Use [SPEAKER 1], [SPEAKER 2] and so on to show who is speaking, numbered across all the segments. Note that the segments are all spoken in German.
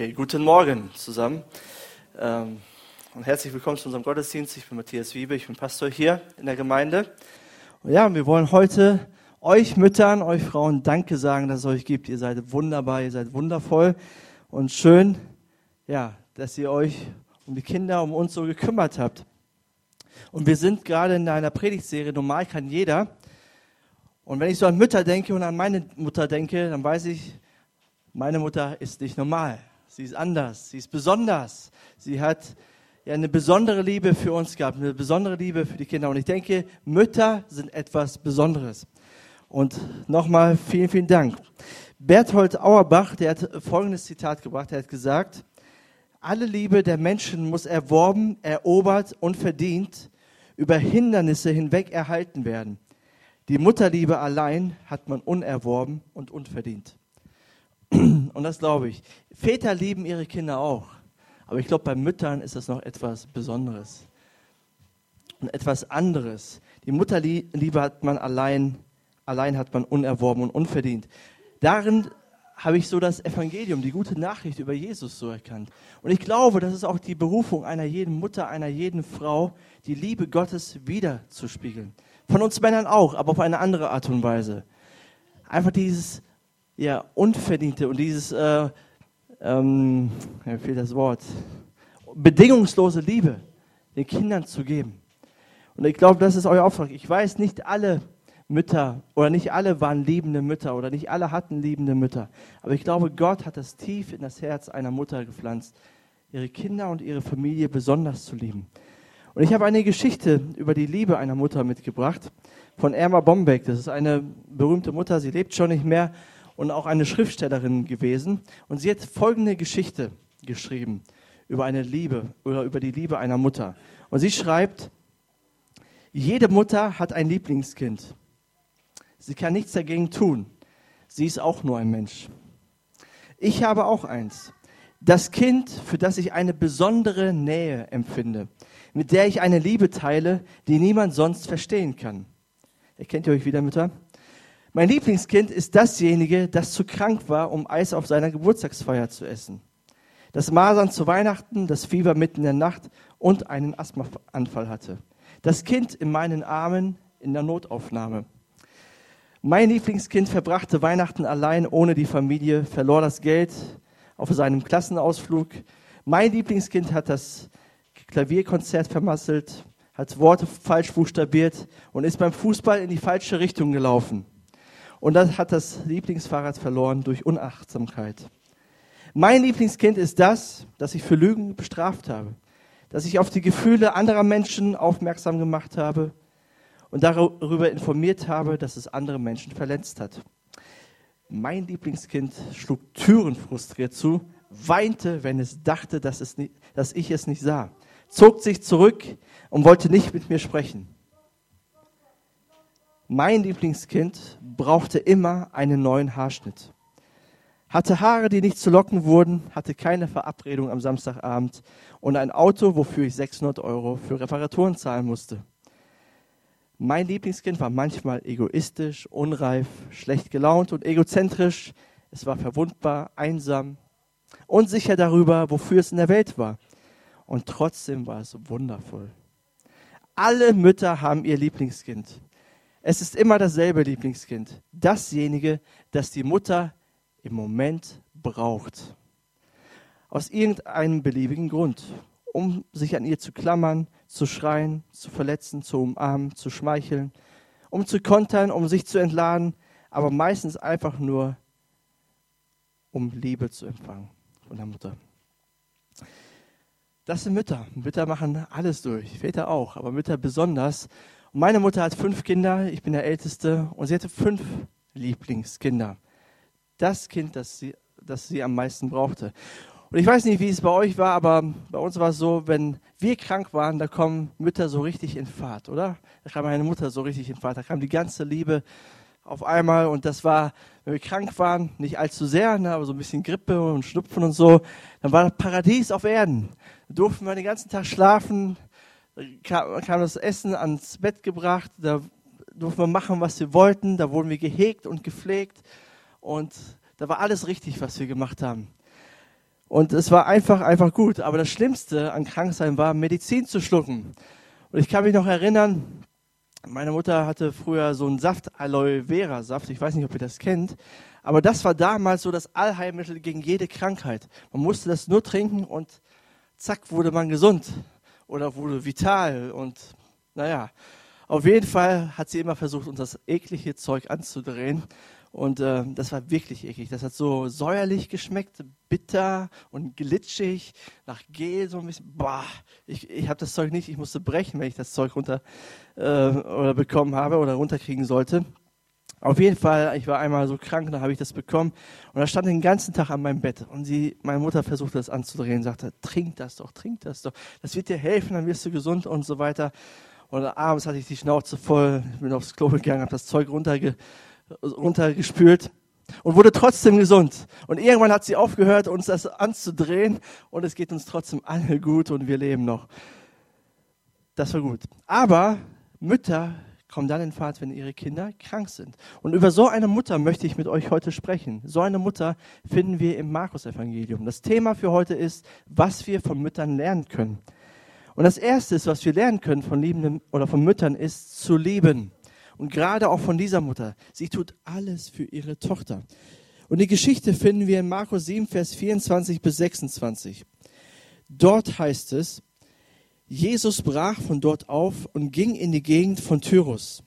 [SPEAKER 1] Okay, guten Morgen zusammen ähm, und herzlich willkommen zu unserem Gottesdienst. Ich bin Matthias Wiebe, ich bin Pastor hier in der Gemeinde. Und ja, wir wollen heute euch Müttern, euch Frauen Danke sagen, dass es euch gibt. Ihr seid wunderbar, ihr seid wundervoll und schön, ja, dass ihr euch um die Kinder, um uns so gekümmert habt. Und wir sind gerade in einer Predigtserie, normal kann jeder. Und wenn ich so an Mütter denke und an meine Mutter denke, dann weiß ich, meine Mutter ist nicht normal. Sie ist anders, sie ist besonders. Sie hat ja eine besondere Liebe für uns gehabt, eine besondere Liebe für die Kinder. Und ich denke, Mütter sind etwas Besonderes. Und nochmal vielen, vielen Dank. Berthold Auerbach, der hat folgendes Zitat gebracht. Er hat gesagt, alle Liebe der Menschen muss erworben, erobert und verdient, über Hindernisse hinweg erhalten werden. Die Mutterliebe allein hat man unerworben und unverdient. Und das glaube ich. Väter lieben ihre Kinder auch. Aber ich glaube, bei Müttern ist das noch etwas Besonderes. Und etwas anderes. Die Mutterliebe hat man allein, allein hat man unerworben und unverdient. Darin habe ich so das Evangelium, die gute Nachricht über Jesus so erkannt. Und ich glaube, das ist auch die Berufung einer jeden Mutter, einer jeden Frau, die Liebe Gottes wiederzuspiegeln. Von uns Männern auch, aber auf eine andere Art und Weise. Einfach dieses ja, Unverdiente und dieses, äh, ähm, mir fehlt das Wort, bedingungslose Liebe den Kindern zu geben. Und ich glaube, das ist euer Auftrag. Ich weiß, nicht alle Mütter oder nicht alle waren liebende Mütter oder nicht alle hatten liebende Mütter. Aber ich glaube, Gott hat das tief in das Herz einer Mutter gepflanzt, ihre Kinder und ihre Familie besonders zu lieben. Und ich habe eine Geschichte über die Liebe einer Mutter mitgebracht von Erma Bombeck. Das ist eine berühmte Mutter, sie lebt schon nicht mehr, und auch eine Schriftstellerin gewesen. Und sie hat folgende Geschichte geschrieben über eine Liebe oder über die Liebe einer Mutter. Und sie schreibt, jede Mutter hat ein Lieblingskind. Sie kann nichts dagegen tun. Sie ist auch nur ein Mensch. Ich habe auch eins. Das Kind, für das ich eine besondere Nähe empfinde, mit der ich eine Liebe teile, die niemand sonst verstehen kann. Erkennt ihr euch wieder, Mütter? Mein Lieblingskind ist dasjenige, das zu krank war, um Eis auf seiner Geburtstagsfeier zu essen. Das Masern zu Weihnachten, das Fieber mitten in der Nacht und einen Asthmaanfall hatte. Das Kind in meinen Armen in der Notaufnahme. Mein Lieblingskind verbrachte Weihnachten allein ohne die Familie, verlor das Geld auf seinem Klassenausflug. Mein Lieblingskind hat das Klavierkonzert vermasselt, hat Worte falsch buchstabiert und ist beim Fußball in die falsche Richtung gelaufen und das hat das Lieblingsfahrrad verloren durch Unachtsamkeit. Mein Lieblingskind ist das, das ich für Lügen bestraft habe, dass ich auf die Gefühle anderer Menschen aufmerksam gemacht habe und darüber informiert habe, dass es andere Menschen verletzt hat. Mein Lieblingskind schlug Türen frustriert zu, weinte, wenn es dachte, dass, es nicht, dass ich es nicht sah, zog sich zurück und wollte nicht mit mir sprechen. Mein Lieblingskind brauchte immer einen neuen Haarschnitt. Hatte Haare, die nicht zu locken wurden, hatte keine Verabredung am Samstagabend und ein Auto, wofür ich 600 Euro für Reparaturen zahlen musste. Mein Lieblingskind war manchmal egoistisch, unreif, schlecht gelaunt und egozentrisch. Es war verwundbar, einsam, unsicher darüber, wofür es in der Welt war. Und trotzdem war es wundervoll. Alle Mütter haben ihr Lieblingskind. Es ist immer dasselbe Lieblingskind. Dasjenige, das die Mutter im Moment braucht. Aus irgendeinem beliebigen Grund. Um sich an ihr zu klammern, zu schreien, zu verletzen, zu umarmen, zu schmeicheln, um zu kontern, um sich zu entladen, aber meistens einfach nur, um Liebe zu empfangen von der Mutter. Das sind Mütter. Mütter machen alles durch, Väter auch, aber Mütter besonders. Und meine Mutter hat fünf Kinder, ich bin der Älteste, und sie hatte fünf Lieblingskinder. Das Kind, das sie, das sie am meisten brauchte. Und ich weiß nicht, wie es bei euch war, aber bei uns war es so, wenn wir krank waren, da kommen Mütter so richtig in Fahrt, oder? Da kam meine Mutter so richtig in Fahrt, da kam die ganze Liebe auf einmal und das war, wenn wir krank waren, nicht allzu sehr, ne, aber so ein bisschen Grippe und Schnupfen und so, dann war das Paradies auf Erden. Da durften wir den ganzen Tag schlafen, kam, kam das Essen ans Bett gebracht, da durften wir machen, was wir wollten, da wurden wir gehegt und gepflegt und da war alles richtig, was wir gemacht haben. Und es war einfach, einfach gut. Aber das Schlimmste an Kranksein war, Medizin zu schlucken. Und ich kann mich noch erinnern, meine Mutter hatte früher so einen Saft, Aloe Vera Saft. Ich weiß nicht, ob ihr das kennt. Aber das war damals so das Allheilmittel gegen jede Krankheit. Man musste das nur trinken und zack, wurde man gesund. Oder wurde vital. Und naja, auf jeden Fall hat sie immer versucht, uns das eklige Zeug anzudrehen. Und äh, das war wirklich eklig. Das hat so säuerlich geschmeckt, bitter und glitschig, nach Gel so ein bisschen. Boah, ich, ich habe das Zeug nicht, ich musste brechen, wenn ich das Zeug runter äh, oder bekommen habe oder runterkriegen sollte. Auf jeden Fall, ich war einmal so krank, da habe ich das bekommen und da stand den ganzen Tag an meinem Bett und sie, meine Mutter versuchte das anzudrehen, sagte, trink das doch, trink das doch, das wird dir helfen, dann wirst du gesund und so weiter. Und abends hatte ich die Schnauze voll, bin aufs Klo gegangen, habe das Zeug runterge runtergespült und wurde trotzdem gesund. Und irgendwann hat sie aufgehört, uns das anzudrehen und es geht uns trotzdem alle gut und wir leben noch. Das war gut. Aber Mütter kommen dann in Fahrt, wenn ihre Kinder krank sind. Und über so eine Mutter möchte ich mit euch heute sprechen. So eine Mutter finden wir im Markus-Evangelium. Das Thema für heute ist, was wir von Müttern lernen können. Und das Erste, was wir lernen können von liebenden oder von Müttern, ist zu lieben. Und gerade auch von dieser Mutter. Sie tut alles für ihre Tochter. Und die Geschichte finden wir in Markus 7, Vers 24 bis 26. Dort heißt es, Jesus brach von dort auf und ging in die Gegend von Tyrus.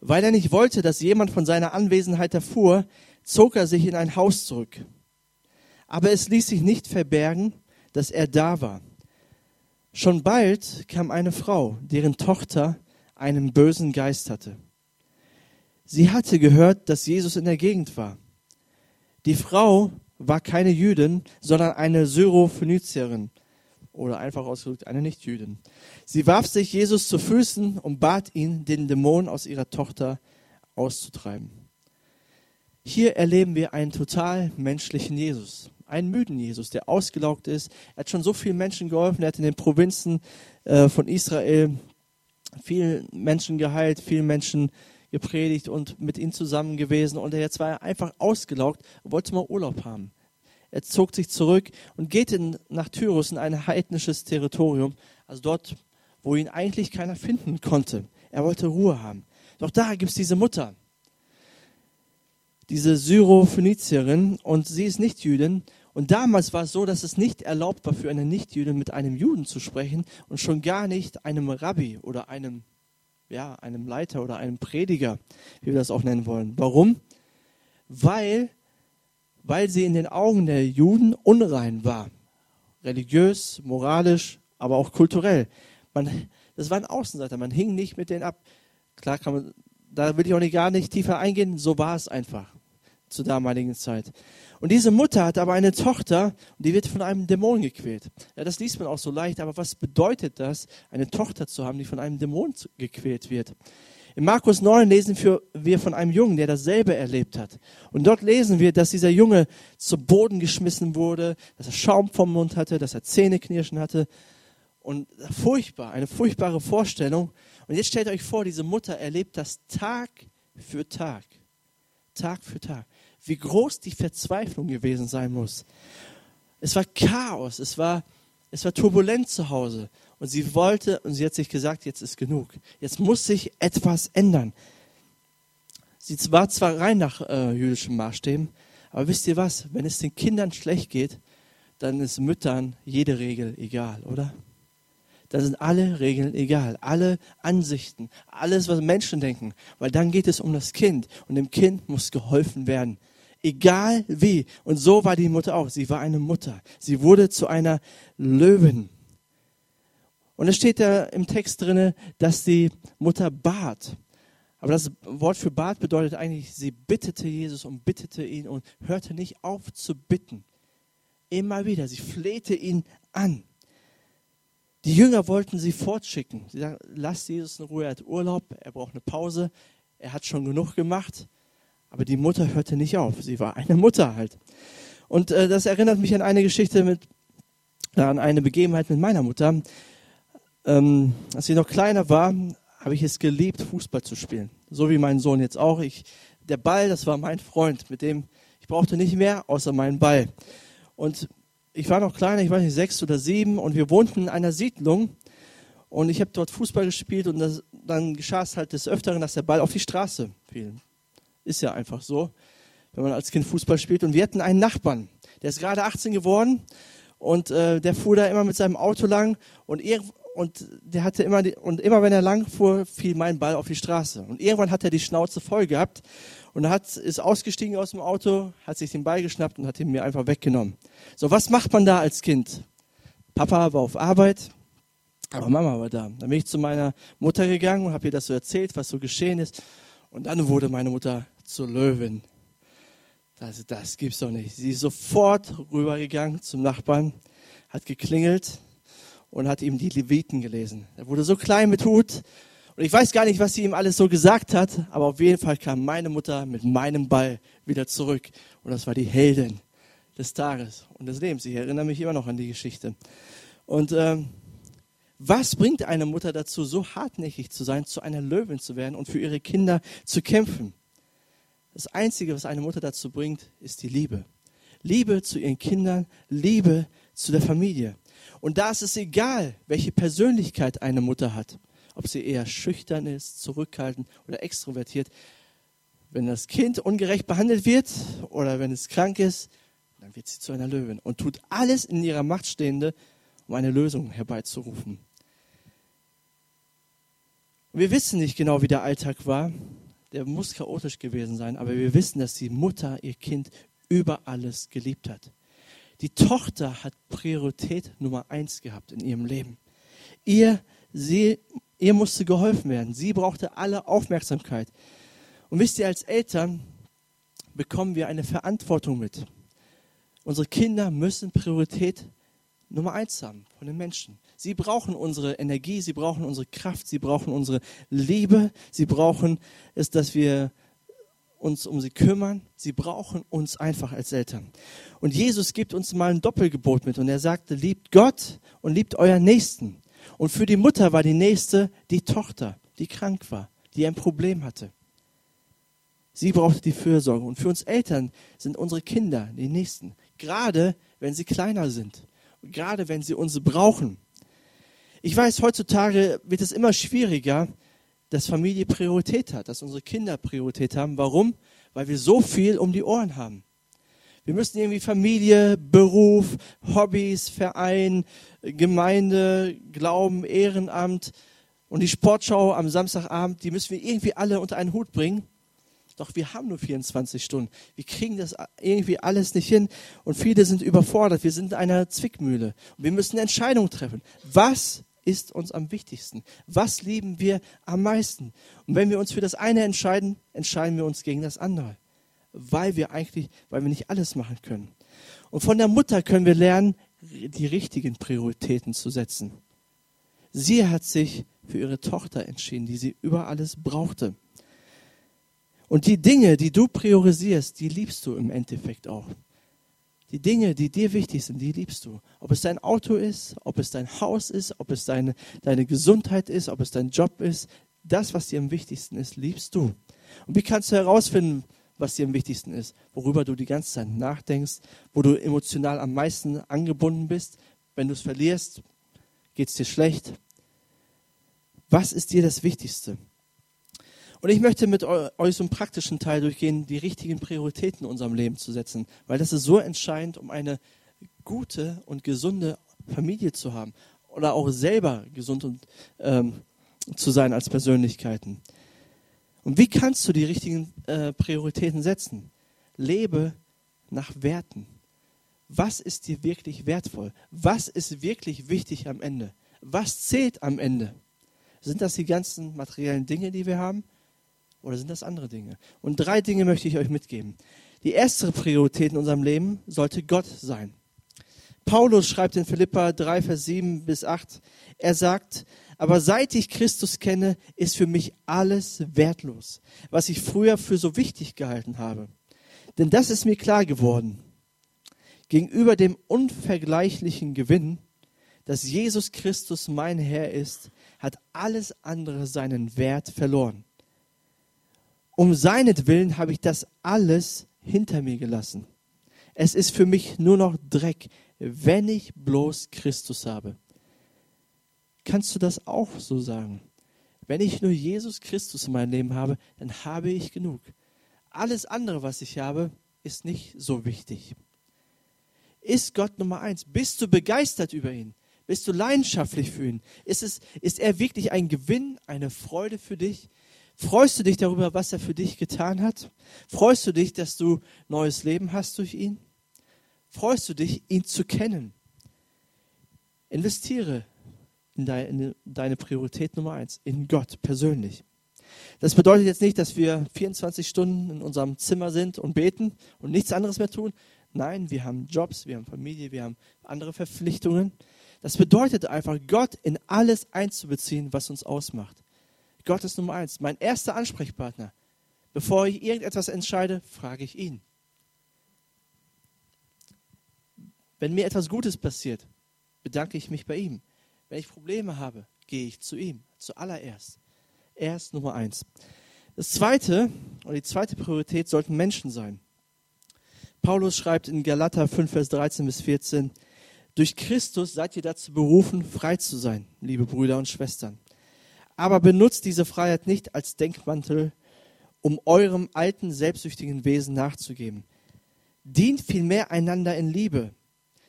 [SPEAKER 1] Weil er nicht wollte, dass jemand von seiner Anwesenheit erfuhr, zog er sich in ein Haus zurück. Aber es ließ sich nicht verbergen, dass er da war. Schon bald kam eine Frau, deren Tochter einen bösen Geist hatte. Sie hatte gehört, dass Jesus in der Gegend war. Die Frau war keine Jüdin, sondern eine Syrophönizierin oder einfach ausgedrückt eine Nichtjüdin. Sie warf sich Jesus zu Füßen und bat ihn, den Dämon aus ihrer Tochter auszutreiben. Hier erleben wir einen total menschlichen Jesus, einen müden Jesus, der ausgelaugt ist. Er hat schon so vielen Menschen geholfen. Er hat in den Provinzen äh, von Israel vielen Menschen geheilt, vielen Menschen gepredigt und mit ihnen zusammen gewesen. Und er jetzt war einfach ausgelaugt und wollte mal Urlaub haben. Er zog sich zurück und geht in, nach Tyrus in ein heidnisches Territorium, also dort, wo ihn eigentlich keiner finden konnte. Er wollte Ruhe haben. Doch da gibt es diese Mutter, diese Syrophönizierin, und sie ist nicht Jüdin, und damals war es so, dass es nicht erlaubt war für eine Nichtjüdin mit einem Juden zu sprechen und schon gar nicht einem Rabbi oder einem, ja, einem Leiter oder einem Prediger, wie wir das auch nennen wollen. Warum? Weil, weil sie in den Augen der Juden unrein war. Religiös, moralisch, aber auch kulturell. Man, das war ein Außenseiter, man hing nicht mit denen ab. Klar kann man, da will ich auch nicht gar nicht tiefer eingehen, so war es einfach zur damaligen Zeit. Und diese Mutter hat aber eine Tochter und die wird von einem Dämon gequält. Ja, das liest man auch so leicht, aber was bedeutet das, eine Tochter zu haben, die von einem Dämon gequält wird? In Markus 9 lesen wir von einem Jungen, der dasselbe erlebt hat. Und dort lesen wir, dass dieser Junge zu Boden geschmissen wurde, dass er Schaum vom Mund hatte, dass er Zähneknirschen hatte. Und furchtbar, eine furchtbare Vorstellung. Und jetzt stellt euch vor, diese Mutter erlebt das Tag für Tag. Tag für Tag wie groß die Verzweiflung gewesen sein muss. Es war Chaos, es war, es war turbulent zu Hause. Und sie wollte, und sie hat sich gesagt, jetzt ist genug. Jetzt muss sich etwas ändern. Sie war zwar rein nach äh, jüdischen Maßstäben, aber wisst ihr was? Wenn es den Kindern schlecht geht, dann ist Müttern jede Regel egal, oder? Dann sind alle Regeln egal, alle Ansichten, alles, was Menschen denken, weil dann geht es um das Kind und dem Kind muss geholfen werden egal wie. Und so war die Mutter auch. Sie war eine Mutter. Sie wurde zu einer Löwin. Und es steht da im Text drin, dass die Mutter bat. Aber das Wort für bat bedeutet eigentlich, sie bittete Jesus und bittete ihn und hörte nicht auf zu bitten. Immer wieder. Sie flehte ihn an. Die Jünger wollten sie fortschicken. Sie sagten, lass Jesus in Ruhe, er hat Urlaub, er braucht eine Pause, er hat schon genug gemacht. Aber die Mutter hörte nicht auf. Sie war eine Mutter halt. Und äh, das erinnert mich an eine Geschichte mit, äh, an eine Begebenheit mit meiner Mutter. Ähm, als sie noch kleiner war, habe ich es geliebt, Fußball zu spielen. So wie mein Sohn jetzt auch. Ich, der Ball, das war mein Freund, mit dem ich brauchte nicht mehr außer meinen Ball. Und ich war noch kleiner, ich weiß nicht, sechs oder sieben und wir wohnten in einer Siedlung und ich habe dort Fußball gespielt und das, dann geschah es halt des Öfteren, dass der Ball auf die Straße fiel. Ist ja einfach so, wenn man als Kind Fußball spielt. Und wir hatten einen Nachbarn, der ist gerade 18 geworden und äh, der fuhr da immer mit seinem Auto lang und, und der hatte immer die, und immer wenn er lang fuhr, fiel mein Ball auf die Straße. Und irgendwann hat er die Schnauze voll gehabt und hat, ist ausgestiegen aus dem Auto, hat sich den Ball geschnappt und hat ihn mir einfach weggenommen. So, was macht man da als Kind? Papa war auf Arbeit, aber Mama war da. Dann bin ich zu meiner Mutter gegangen und habe ihr das so erzählt, was so geschehen ist. Und dann wurde meine Mutter zur Löwin. Das, das gibt's doch nicht. Sie ist sofort rübergegangen zum Nachbarn, hat geklingelt und hat ihm die Leviten gelesen. Er wurde so klein mit Hut. Und ich weiß gar nicht, was sie ihm alles so gesagt hat, aber auf jeden Fall kam meine Mutter mit meinem Ball wieder zurück. Und das war die Heldin des Tages und des Lebens. Ich erinnere mich immer noch an die Geschichte. Und ähm, was bringt eine Mutter dazu, so hartnäckig zu sein, zu einer Löwin zu werden und für ihre Kinder zu kämpfen? Das Einzige, was eine Mutter dazu bringt, ist die Liebe. Liebe zu ihren Kindern, Liebe zu der Familie. Und da ist es egal, welche Persönlichkeit eine Mutter hat. Ob sie eher schüchtern ist, zurückhaltend oder extrovertiert. Wenn das Kind ungerecht behandelt wird oder wenn es krank ist, dann wird sie zu einer Löwin und tut alles in ihrer Macht Stehende, um eine Lösung herbeizurufen. Wir wissen nicht genau, wie der Alltag war. Der muss chaotisch gewesen sein, aber wir wissen, dass die Mutter ihr Kind über alles geliebt hat. Die Tochter hat Priorität Nummer eins gehabt in ihrem Leben. Ihr, sie, ihr musste geholfen werden. Sie brauchte alle Aufmerksamkeit. Und wisst ihr, als Eltern bekommen wir eine Verantwortung mit. Unsere Kinder müssen Priorität Nummer eins haben von den Menschen. Sie brauchen unsere Energie, sie brauchen unsere Kraft, sie brauchen unsere Liebe, sie brauchen es, dass wir uns um sie kümmern. Sie brauchen uns einfach als Eltern. Und Jesus gibt uns mal ein Doppelgebot mit und er sagte, liebt Gott und liebt euren Nächsten. Und für die Mutter war die Nächste die Tochter, die krank war, die ein Problem hatte. Sie brauchte die Fürsorge. Und für uns Eltern sind unsere Kinder die Nächsten, gerade wenn sie kleiner sind, gerade wenn sie uns brauchen. Ich weiß, heutzutage wird es immer schwieriger, dass Familie Priorität hat, dass unsere Kinder Priorität haben. Warum? Weil wir so viel um die Ohren haben. Wir müssen irgendwie Familie, Beruf, Hobbys, Verein, Gemeinde, Glauben, Ehrenamt und die Sportschau am Samstagabend, die müssen wir irgendwie alle unter einen Hut bringen. Doch wir haben nur 24 Stunden. Wir kriegen das irgendwie alles nicht hin und viele sind überfordert. Wir sind in einer Zwickmühle wir müssen Entscheidungen treffen. Was ist uns am wichtigsten? Was lieben wir am meisten? Und wenn wir uns für das eine entscheiden, entscheiden wir uns gegen das andere, weil wir eigentlich, weil wir nicht alles machen können. Und von der Mutter können wir lernen, die richtigen Prioritäten zu setzen. Sie hat sich für ihre Tochter entschieden, die sie über alles brauchte. Und die Dinge, die du priorisierst, die liebst du im Endeffekt auch. Die Dinge, die dir wichtig sind, die liebst du. Ob es dein Auto ist, ob es dein Haus ist, ob es deine, deine Gesundheit ist, ob es dein Job ist, das, was dir am wichtigsten ist, liebst du. Und wie kannst du herausfinden, was dir am wichtigsten ist, worüber du die ganze Zeit nachdenkst, wo du emotional am meisten angebunden bist? Wenn du es verlierst, geht es dir schlecht. Was ist dir das Wichtigste? Und ich möchte mit euch so einen praktischen Teil durchgehen, die richtigen Prioritäten in unserem Leben zu setzen, weil das ist so entscheidend, um eine gute und gesunde Familie zu haben oder auch selber gesund und, ähm, zu sein als Persönlichkeiten. Und wie kannst du die richtigen äh, Prioritäten setzen? Lebe nach Werten. Was ist dir wirklich wertvoll? Was ist wirklich wichtig am Ende? Was zählt am Ende? Sind das die ganzen materiellen Dinge, die wir haben? Oder sind das andere Dinge? Und drei Dinge möchte ich euch mitgeben. Die erste Priorität in unserem Leben sollte Gott sein. Paulus schreibt in Philippa 3, Vers 7 bis 8, er sagt, aber seit ich Christus kenne, ist für mich alles wertlos, was ich früher für so wichtig gehalten habe. Denn das ist mir klar geworden. Gegenüber dem unvergleichlichen Gewinn, dass Jesus Christus mein Herr ist, hat alles andere seinen Wert verloren. Um seinetwillen habe ich das alles hinter mir gelassen. Es ist für mich nur noch Dreck, wenn ich bloß Christus habe. Kannst du das auch so sagen? Wenn ich nur Jesus Christus in meinem Leben habe, dann habe ich genug. Alles andere, was ich habe, ist nicht so wichtig. Ist Gott Nummer eins? Bist du begeistert über ihn? Bist du leidenschaftlich für ihn? Ist, es, ist er wirklich ein Gewinn, eine Freude für dich? Freust du dich darüber, was er für dich getan hat? Freust du dich, dass du neues Leben hast durch ihn? Freust du dich, ihn zu kennen? Investiere in deine, Priorität Nummer eins, in Gott persönlich. Das bedeutet jetzt nicht, dass wir 24 Stunden in unserem Zimmer sind und beten und nichts anderes mehr tun. Nein, wir haben Jobs, wir haben Familie, wir haben andere Verpflichtungen. Das bedeutet einfach, Gott in alles einzubeziehen, was uns ausmacht. Gott ist Nummer eins, mein erster Ansprechpartner. Bevor ich irgendetwas entscheide, frage ich ihn. Wenn mir etwas Gutes passiert, bedanke ich mich bei ihm. Wenn ich Probleme habe, gehe ich zu ihm, zuallererst. Er ist Nummer eins. Das zweite, und die zweite Priorität sollten Menschen sein. Paulus schreibt in Galater 5, Vers 13 bis 14, durch Christus seid ihr dazu berufen, frei zu sein, liebe Brüder und Schwestern. Aber benutzt diese Freiheit nicht als Denkmantel, um eurem alten, selbstsüchtigen Wesen nachzugeben. Dient vielmehr einander in Liebe.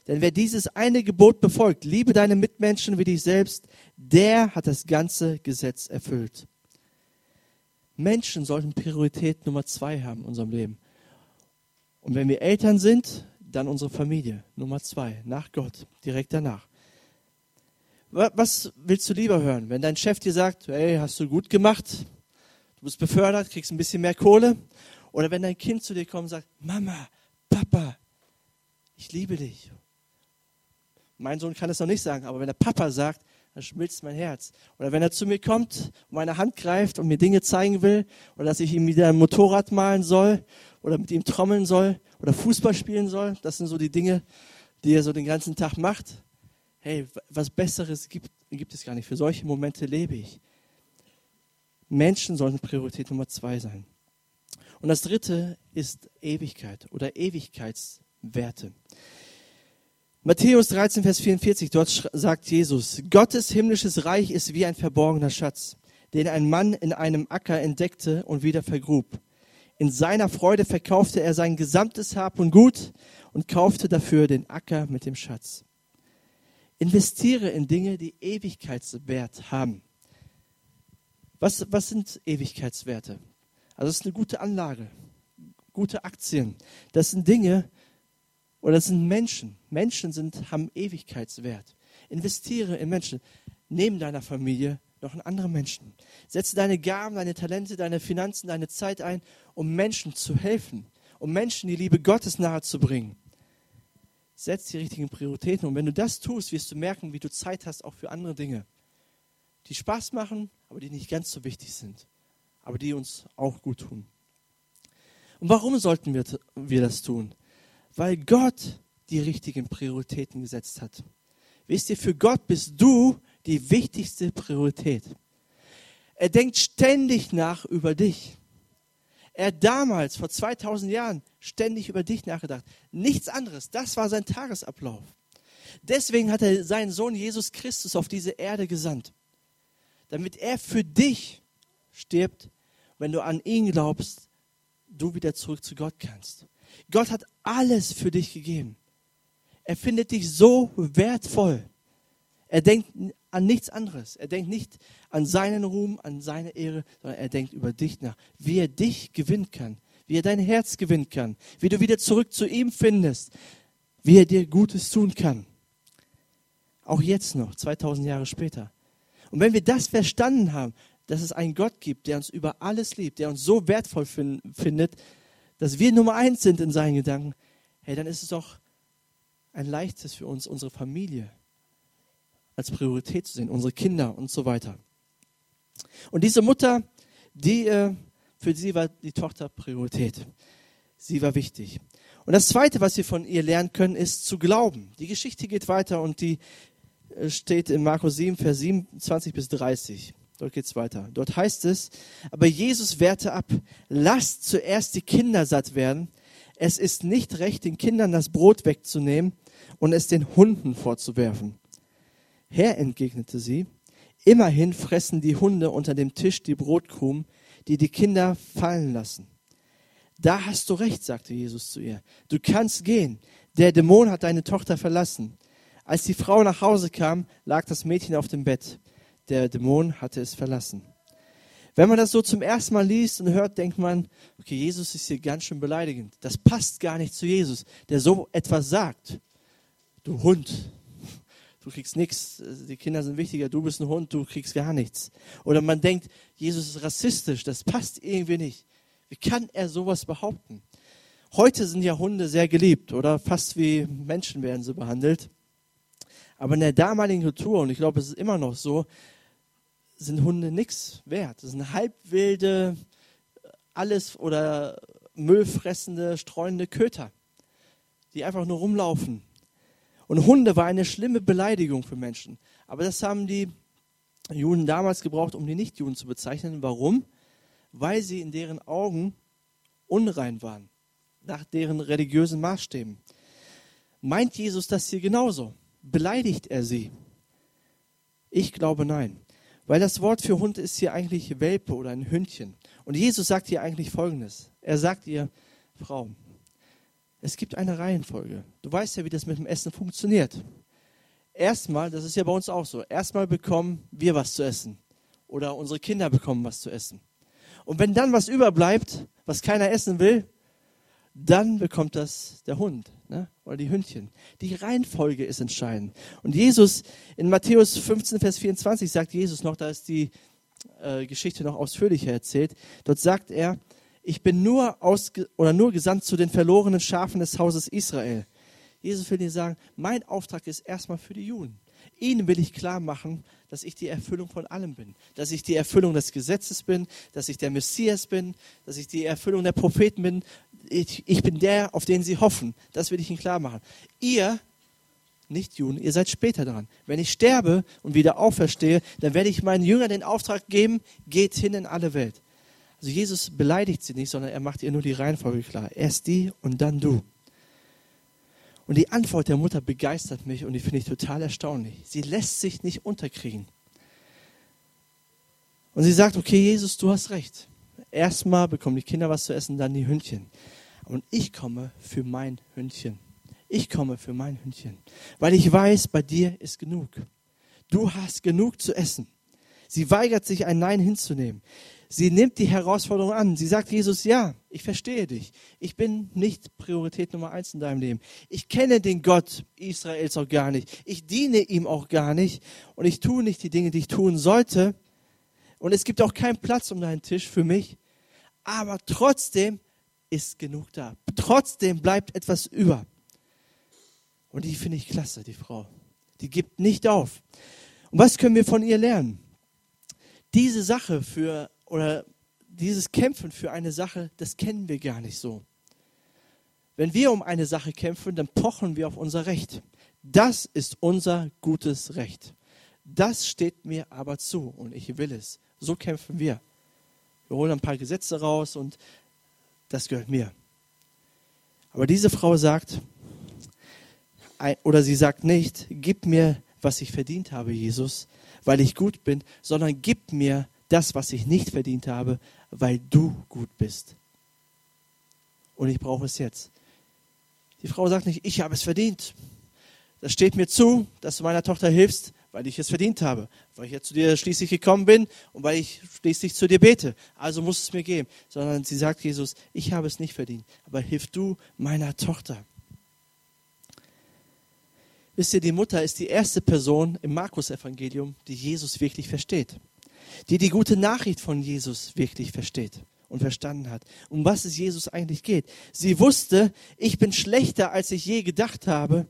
[SPEAKER 1] Denn wer dieses eine Gebot befolgt, liebe deine Mitmenschen wie dich selbst, der hat das ganze Gesetz erfüllt. Menschen sollten Priorität Nummer zwei haben in unserem Leben. Und wenn wir Eltern sind, dann unsere Familie. Nummer zwei, nach Gott, direkt danach. Was willst du lieber hören? Wenn dein Chef dir sagt, hey, hast du gut gemacht, du bist befördert, kriegst ein bisschen mehr Kohle. Oder wenn dein Kind zu dir kommt und sagt, Mama, Papa, ich liebe dich. Mein Sohn kann es noch nicht sagen, aber wenn der Papa sagt, dann schmilzt mein Herz. Oder wenn er zu mir kommt, meine Hand greift und mir Dinge zeigen will, oder dass ich ihm wieder ein Motorrad malen soll, oder mit ihm trommeln soll, oder Fußball spielen soll, das sind so die Dinge, die er so den ganzen Tag macht. Hey, was Besseres gibt, gibt es gar nicht. Für solche Momente lebe ich. Menschen sollten Priorität Nummer zwei sein. Und das dritte ist Ewigkeit oder Ewigkeitswerte. Matthäus 13, Vers 44, dort sagt Jesus, Gottes himmlisches Reich ist wie ein verborgener Schatz, den ein Mann in einem Acker entdeckte und wieder vergrub. In seiner Freude verkaufte er sein gesamtes Hab und Gut und kaufte dafür den Acker mit dem Schatz. Investiere in Dinge, die Ewigkeitswert haben. Was, was sind Ewigkeitswerte? Also es ist eine gute Anlage, gute Aktien. Das sind Dinge, oder das sind Menschen. Menschen sind, haben Ewigkeitswert. Investiere in Menschen. Neben deiner Familie noch in andere Menschen. Setze deine Gaben, deine Talente, deine Finanzen, deine Zeit ein, um Menschen zu helfen, um Menschen die Liebe Gottes nahezubringen. Setz die richtigen Prioritäten und wenn du das tust, wirst du merken, wie du Zeit hast auch für andere Dinge, die Spaß machen, aber die nicht ganz so wichtig sind, aber die uns auch gut tun. Und warum sollten wir, wir das tun? weil Gott die richtigen Prioritäten gesetzt hat. Wisst ihr, für Gott bist du die wichtigste Priorität. Er denkt ständig nach über dich. Er damals, vor 2000 Jahren, ständig über dich nachgedacht. Nichts anderes. Das war sein Tagesablauf. Deswegen hat er seinen Sohn Jesus Christus auf diese Erde gesandt. Damit er für dich stirbt, wenn du an ihn glaubst, du wieder zurück zu Gott kannst. Gott hat alles für dich gegeben. Er findet dich so wertvoll. Er denkt an nichts anderes. Er denkt nicht an seinen Ruhm, an seine Ehre, sondern er denkt über dich nach, wie er dich gewinnen kann, wie er dein Herz gewinnen kann, wie du wieder zurück zu ihm findest, wie er dir Gutes tun kann. Auch jetzt noch, 2000 Jahre später. Und wenn wir das verstanden haben, dass es einen Gott gibt, der uns über alles liebt, der uns so wertvoll fin findet, dass wir Nummer eins sind in seinen Gedanken, hey, dann ist es doch ein leichtes für uns, unsere Familie als Priorität zu sehen, unsere Kinder und so weiter. Und diese Mutter, die, äh, für sie war die Tochter Priorität. Sie war wichtig. Und das Zweite, was wir von ihr lernen können, ist zu glauben. Die Geschichte geht weiter und die äh, steht in Markus 7, Vers 27 bis 30. Dort geht es weiter. Dort heißt es, aber Jesus wehrte ab, lasst zuerst die Kinder satt werden, es ist nicht recht, den Kindern das Brot wegzunehmen und es den Hunden vorzuwerfen. Herr, entgegnete sie, immerhin fressen die Hunde unter dem Tisch die Brotkrumen, die die Kinder fallen lassen. Da hast du recht, sagte Jesus zu ihr. Du kannst gehen. Der Dämon hat deine Tochter verlassen. Als die Frau nach Hause kam, lag das Mädchen auf dem Bett. Der Dämon hatte es verlassen. Wenn man das so zum ersten Mal liest und hört, denkt man, okay, Jesus ist hier ganz schön beleidigend. Das passt gar nicht zu Jesus, der so etwas sagt. Du Hund, du kriegst nichts, die Kinder sind wichtiger, du bist ein Hund, du kriegst gar nichts. Oder man denkt, Jesus ist rassistisch, das passt irgendwie nicht. Wie kann er sowas behaupten? Heute sind ja Hunde sehr geliebt oder fast wie Menschen werden sie behandelt. Aber in der damaligen Kultur, und ich glaube, es ist immer noch so, sind Hunde nichts wert. Das sind halbwilde, alles oder müllfressende, streunende Köter, die einfach nur rumlaufen. Und Hunde war eine schlimme Beleidigung für Menschen. Aber das haben die Juden damals gebraucht, um die Nichtjuden zu bezeichnen. Warum? Weil sie in deren Augen unrein waren, nach deren religiösen Maßstäben. Meint Jesus das hier genauso? Beleidigt er sie? Ich glaube nein. Weil das Wort für Hund ist hier eigentlich Welpe oder ein Hündchen. Und Jesus sagt hier eigentlich Folgendes. Er sagt ihr, Frau, es gibt eine Reihenfolge. Du weißt ja, wie das mit dem Essen funktioniert. Erstmal, das ist ja bei uns auch so, erstmal bekommen wir was zu essen. Oder unsere Kinder bekommen was zu essen. Und wenn dann was überbleibt, was keiner essen will, dann bekommt das der Hund ne? oder die Hündchen. Die Reihenfolge ist entscheidend. Und Jesus in Matthäus 15, Vers 24 sagt Jesus noch, da ist die äh, Geschichte noch ausführlicher erzählt. Dort sagt er, ich bin nur ausge oder nur gesandt zu den verlorenen Schafen des Hauses Israel. Jesus will dir sagen, mein Auftrag ist erstmal für die Juden. Ihnen will ich klar machen, dass ich die Erfüllung von allem bin. Dass ich die Erfüllung des Gesetzes bin, dass ich der Messias bin, dass ich die Erfüllung der Propheten bin, ich, ich bin der, auf den sie hoffen. Das will ich ihnen klar machen. Ihr, nicht Juden, ihr seid später dran. Wenn ich sterbe und wieder auferstehe, dann werde ich meinen Jüngern den Auftrag geben, geht hin in alle Welt. Also Jesus beleidigt sie nicht, sondern er macht ihr nur die Reihenfolge klar. Erst die und dann du. Und die Antwort der Mutter begeistert mich und die finde ich total erstaunlich. Sie lässt sich nicht unterkriegen. Und sie sagt, okay, Jesus, du hast recht. Erstmal bekommen die Kinder was zu essen, dann die Hündchen. Und ich komme für mein Hündchen. Ich komme für mein Hündchen. Weil ich weiß, bei dir ist genug. Du hast genug zu essen. Sie weigert sich, ein Nein hinzunehmen. Sie nimmt die Herausforderung an. Sie sagt Jesus, ja, ich verstehe dich. Ich bin nicht Priorität Nummer eins in deinem Leben. Ich kenne den Gott Israels auch gar nicht. Ich diene ihm auch gar nicht. Und ich tue nicht die Dinge, die ich tun sollte. Und es gibt auch keinen Platz um deinen Tisch für mich. Aber trotzdem ist genug da. Trotzdem bleibt etwas über. Und die finde ich klasse, die Frau. Die gibt nicht auf. Und was können wir von ihr lernen? Diese Sache für, oder dieses Kämpfen für eine Sache, das kennen wir gar nicht so. Wenn wir um eine Sache kämpfen, dann pochen wir auf unser Recht. Das ist unser gutes Recht. Das steht mir aber zu und ich will es. So kämpfen wir. Wir holen ein paar Gesetze raus und das gehört mir. Aber diese Frau sagt, oder sie sagt nicht, gib mir, was ich verdient habe, Jesus, weil ich gut bin, sondern gib mir das, was ich nicht verdient habe, weil du gut bist. Und ich brauche es jetzt. Die Frau sagt nicht, ich habe es verdient. Das steht mir zu, dass du meiner Tochter hilfst, weil ich es verdient habe, weil ich ja zu dir schließlich gekommen bin und weil ich schließlich zu dir bete. Also muss es mir geben. Sondern sie sagt Jesus, ich habe es nicht verdient, aber hilf du meiner Tochter. Wisst ihr, die Mutter ist die erste Person im Markus-Evangelium, die Jesus wirklich versteht. Die die gute Nachricht von Jesus wirklich versteht und verstanden hat, um was es Jesus eigentlich geht. Sie wusste, ich bin schlechter, als ich je gedacht habe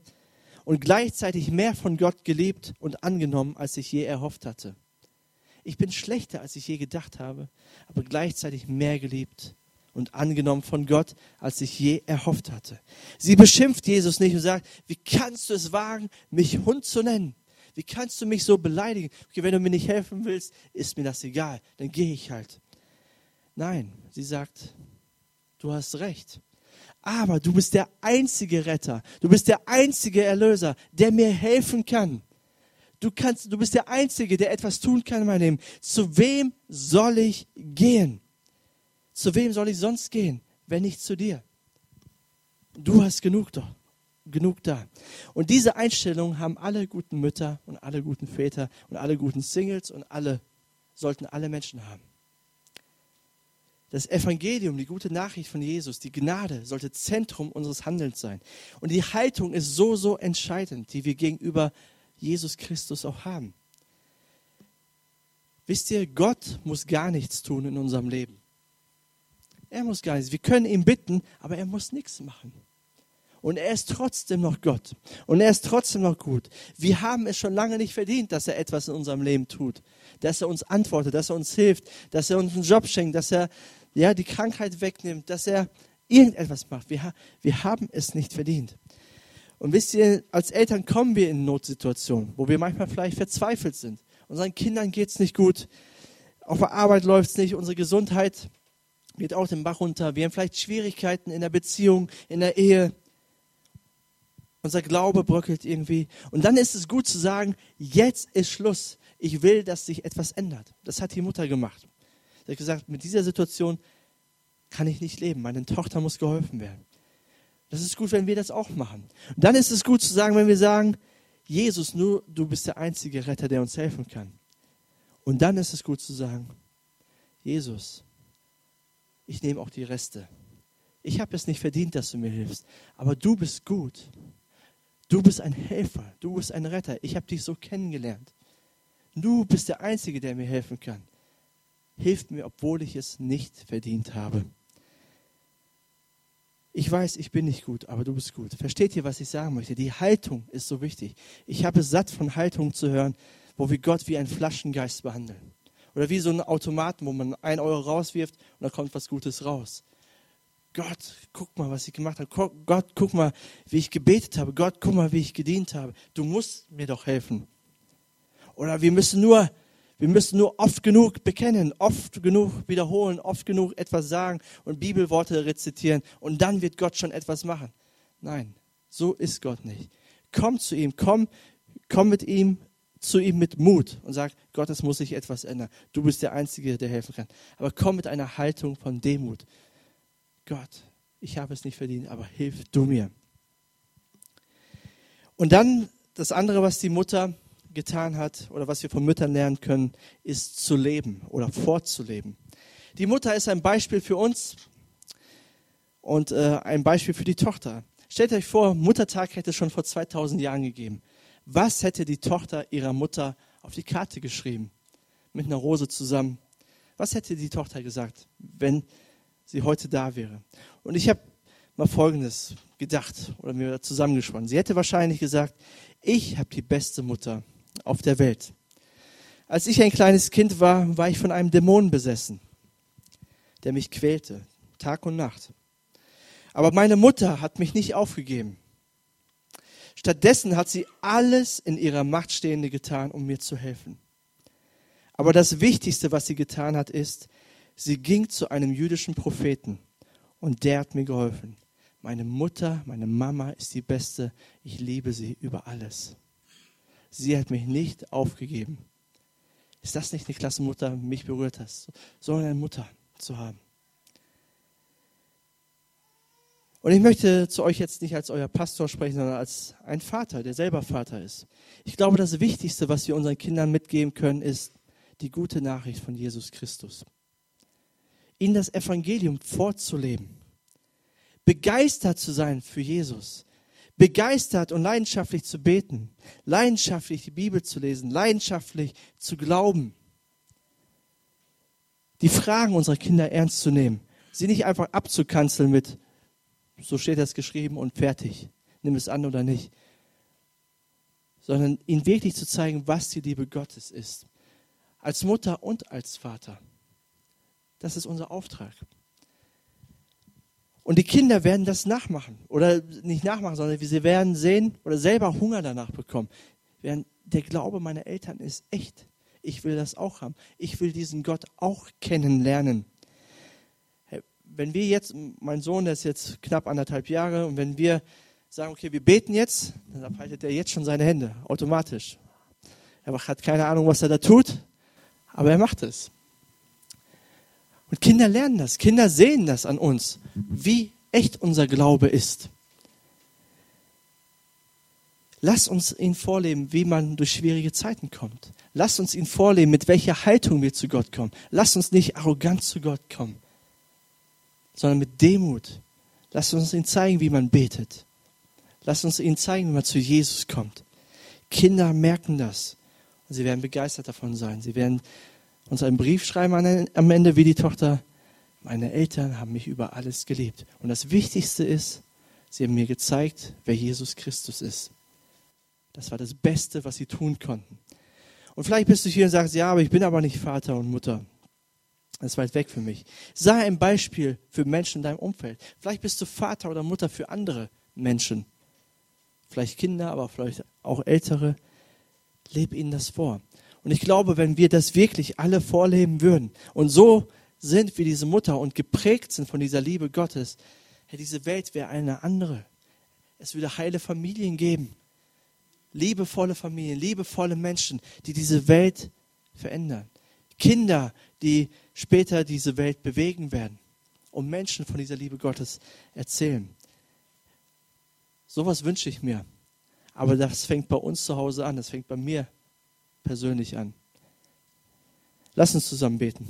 [SPEAKER 1] und gleichzeitig mehr von Gott geliebt und angenommen, als ich je erhofft hatte. Ich bin schlechter, als ich je gedacht habe, aber gleichzeitig mehr geliebt und angenommen von Gott, als ich je erhofft hatte. Sie beschimpft Jesus nicht und sagt, wie kannst du es wagen, mich Hund zu nennen? Wie kannst du mich so beleidigen? Okay, wenn du mir nicht helfen willst, ist mir das egal, dann gehe ich halt. Nein, sie sagt, du hast recht. Aber du bist der einzige Retter. Du bist der einzige Erlöser, der mir helfen kann. Du kannst, du bist der Einzige, der etwas tun kann in meinem Leben. Zu wem soll ich gehen? Zu wem soll ich sonst gehen, wenn nicht zu dir? Du hast genug doch, genug da. Und diese Einstellung haben alle guten Mütter und alle guten Väter und alle guten Singles und alle sollten alle Menschen haben. Das Evangelium, die gute Nachricht von Jesus, die Gnade sollte Zentrum unseres Handelns sein. Und die Haltung ist so, so entscheidend, die wir gegenüber Jesus Christus auch haben. Wisst ihr, Gott muss gar nichts tun in unserem Leben. Er muss gar nichts. Wir können ihn bitten, aber er muss nichts machen. Und er ist trotzdem noch Gott. Und er ist trotzdem noch gut. Wir haben es schon lange nicht verdient, dass er etwas in unserem Leben tut. Dass er uns antwortet, dass er uns hilft, dass er uns einen Job schenkt, dass er ja, die Krankheit wegnimmt, dass er irgendetwas macht. Wir, wir haben es nicht verdient. Und wisst ihr, als Eltern kommen wir in Notsituationen, wo wir manchmal vielleicht verzweifelt sind. Unseren Kindern geht es nicht gut. Auf der Arbeit läuft es nicht. Unsere Gesundheit geht auch den Bach runter. Wir haben vielleicht Schwierigkeiten in der Beziehung, in der Ehe. Unser Glaube bröckelt irgendwie. Und dann ist es gut zu sagen, jetzt ist Schluss. Ich will, dass sich etwas ändert. Das hat die Mutter gemacht. Sie hat gesagt, mit dieser Situation kann ich nicht leben. Meine Tochter muss geholfen werden. Das ist gut, wenn wir das auch machen. Und dann ist es gut zu sagen, wenn wir sagen, Jesus, nur du bist der einzige Retter, der uns helfen kann. Und dann ist es gut zu sagen, Jesus, ich nehme auch die Reste. Ich habe es nicht verdient, dass du mir hilfst, aber du bist gut. Du bist ein Helfer, du bist ein Retter. Ich habe dich so kennengelernt. Du bist der Einzige, der mir helfen kann. Hilf mir, obwohl ich es nicht verdient habe. Ich weiß, ich bin nicht gut, aber du bist gut. Versteht ihr, was ich sagen möchte? Die Haltung ist so wichtig. Ich habe es satt von Haltungen zu hören, wo wir Gott wie einen Flaschengeist behandeln. Oder wie so einen Automaten, wo man ein Euro rauswirft und da kommt was Gutes raus. Gott, guck mal, was ich gemacht habe. Gott, guck mal, wie ich gebetet habe. Gott, guck mal, wie ich gedient habe. Du musst mir doch helfen. Oder wir müssen nur wir müssen nur oft genug bekennen, oft genug wiederholen, oft genug etwas sagen und Bibelworte rezitieren und dann wird Gott schon etwas machen. Nein, so ist Gott nicht. Komm zu ihm, komm, komm mit ihm, zu ihm mit Mut und sag, Gott, es muss sich etwas ändern. Du bist der Einzige, der helfen kann. Aber komm mit einer Haltung von Demut. Gott, ich habe es nicht verdient, aber hilf du mir. Und dann das andere, was die Mutter getan hat oder was wir von Müttern lernen können, ist zu leben oder fortzuleben. Die Mutter ist ein Beispiel für uns und äh, ein Beispiel für die Tochter. Stellt euch vor, Muttertag hätte es schon vor 2000 Jahren gegeben. Was hätte die Tochter ihrer Mutter auf die Karte geschrieben? Mit einer Rose zusammen. Was hätte die Tochter gesagt, wenn sie heute da wäre? Und ich habe mal Folgendes gedacht oder mir zusammengesponnen. Sie hätte wahrscheinlich gesagt, ich habe die beste Mutter, auf der Welt. Als ich ein kleines Kind war, war ich von einem Dämon besessen, der mich quälte, Tag und Nacht. Aber meine Mutter hat mich nicht aufgegeben. Stattdessen hat sie alles in ihrer Macht Stehende getan, um mir zu helfen. Aber das Wichtigste, was sie getan hat, ist, sie ging zu einem jüdischen Propheten und der hat mir geholfen. Meine Mutter, meine Mama ist die Beste. Ich liebe sie über alles sie hat mich nicht aufgegeben. Ist das nicht eine klasse Mutter, mich berührt hast, so eine Mutter zu haben? Und ich möchte zu euch jetzt nicht als euer Pastor sprechen, sondern als ein Vater, der selber Vater ist. Ich glaube, das Wichtigste, was wir unseren Kindern mitgeben können, ist die gute Nachricht von Jesus Christus. Ihnen das Evangelium vorzuleben. Begeistert zu sein für Jesus. Begeistert und leidenschaftlich zu beten, leidenschaftlich die Bibel zu lesen, leidenschaftlich zu glauben. Die Fragen unserer Kinder ernst zu nehmen, sie nicht einfach abzukanzeln mit, so steht das geschrieben und fertig, nimm es an oder nicht, sondern ihnen wirklich zu zeigen, was die Liebe Gottes ist, als Mutter und als Vater. Das ist unser Auftrag. Und die Kinder werden das nachmachen. Oder nicht nachmachen, sondern sie werden sehen oder selber Hunger danach bekommen. Der Glaube meiner Eltern ist echt. Ich will das auch haben. Ich will diesen Gott auch kennenlernen. wenn wir jetzt, mein Sohn, der ist jetzt knapp anderthalb Jahre, und wenn wir sagen, okay, wir beten jetzt, dann abhaltet er jetzt schon seine Hände, automatisch. Er hat keine Ahnung, was er da tut, aber er macht es. Und Kinder lernen das, Kinder sehen das an uns, wie echt unser Glaube ist. Lass uns ihn vorleben, wie man durch schwierige Zeiten kommt. Lass uns ihn vorleben, mit welcher Haltung wir zu Gott kommen. Lass uns nicht arrogant zu Gott kommen, sondern mit Demut. Lass uns ihn zeigen, wie man betet. Lass uns ihnen zeigen, wie man zu Jesus kommt. Kinder merken das und sie werden begeistert davon sein. Sie werden uns einen Brief schreiben am Ende wie die Tochter. Meine Eltern haben mich über alles geliebt. Und das Wichtigste ist, sie haben mir gezeigt, wer Jesus Christus ist. Das war das Beste, was sie tun konnten. Und vielleicht bist du hier und sagst, ja, aber ich bin aber nicht Vater und Mutter. Das ist weit weg für mich. Sei ein Beispiel für Menschen in deinem Umfeld. Vielleicht bist du Vater oder Mutter für andere Menschen. Vielleicht Kinder, aber vielleicht auch Ältere. Leb ihnen das vor. Und ich glaube, wenn wir das wirklich alle vorleben würden und so sind wie diese Mutter und geprägt sind von dieser Liebe Gottes, ja, diese Welt wäre eine andere. Es würde heile Familien geben liebevolle Familien, liebevolle Menschen, die diese Welt verändern. Kinder, die später diese Welt bewegen werden und Menschen von dieser Liebe Gottes erzählen. Sowas wünsche ich mir. Aber das fängt bei uns zu Hause an, das fängt bei mir persönlich an. Lass uns zusammen beten.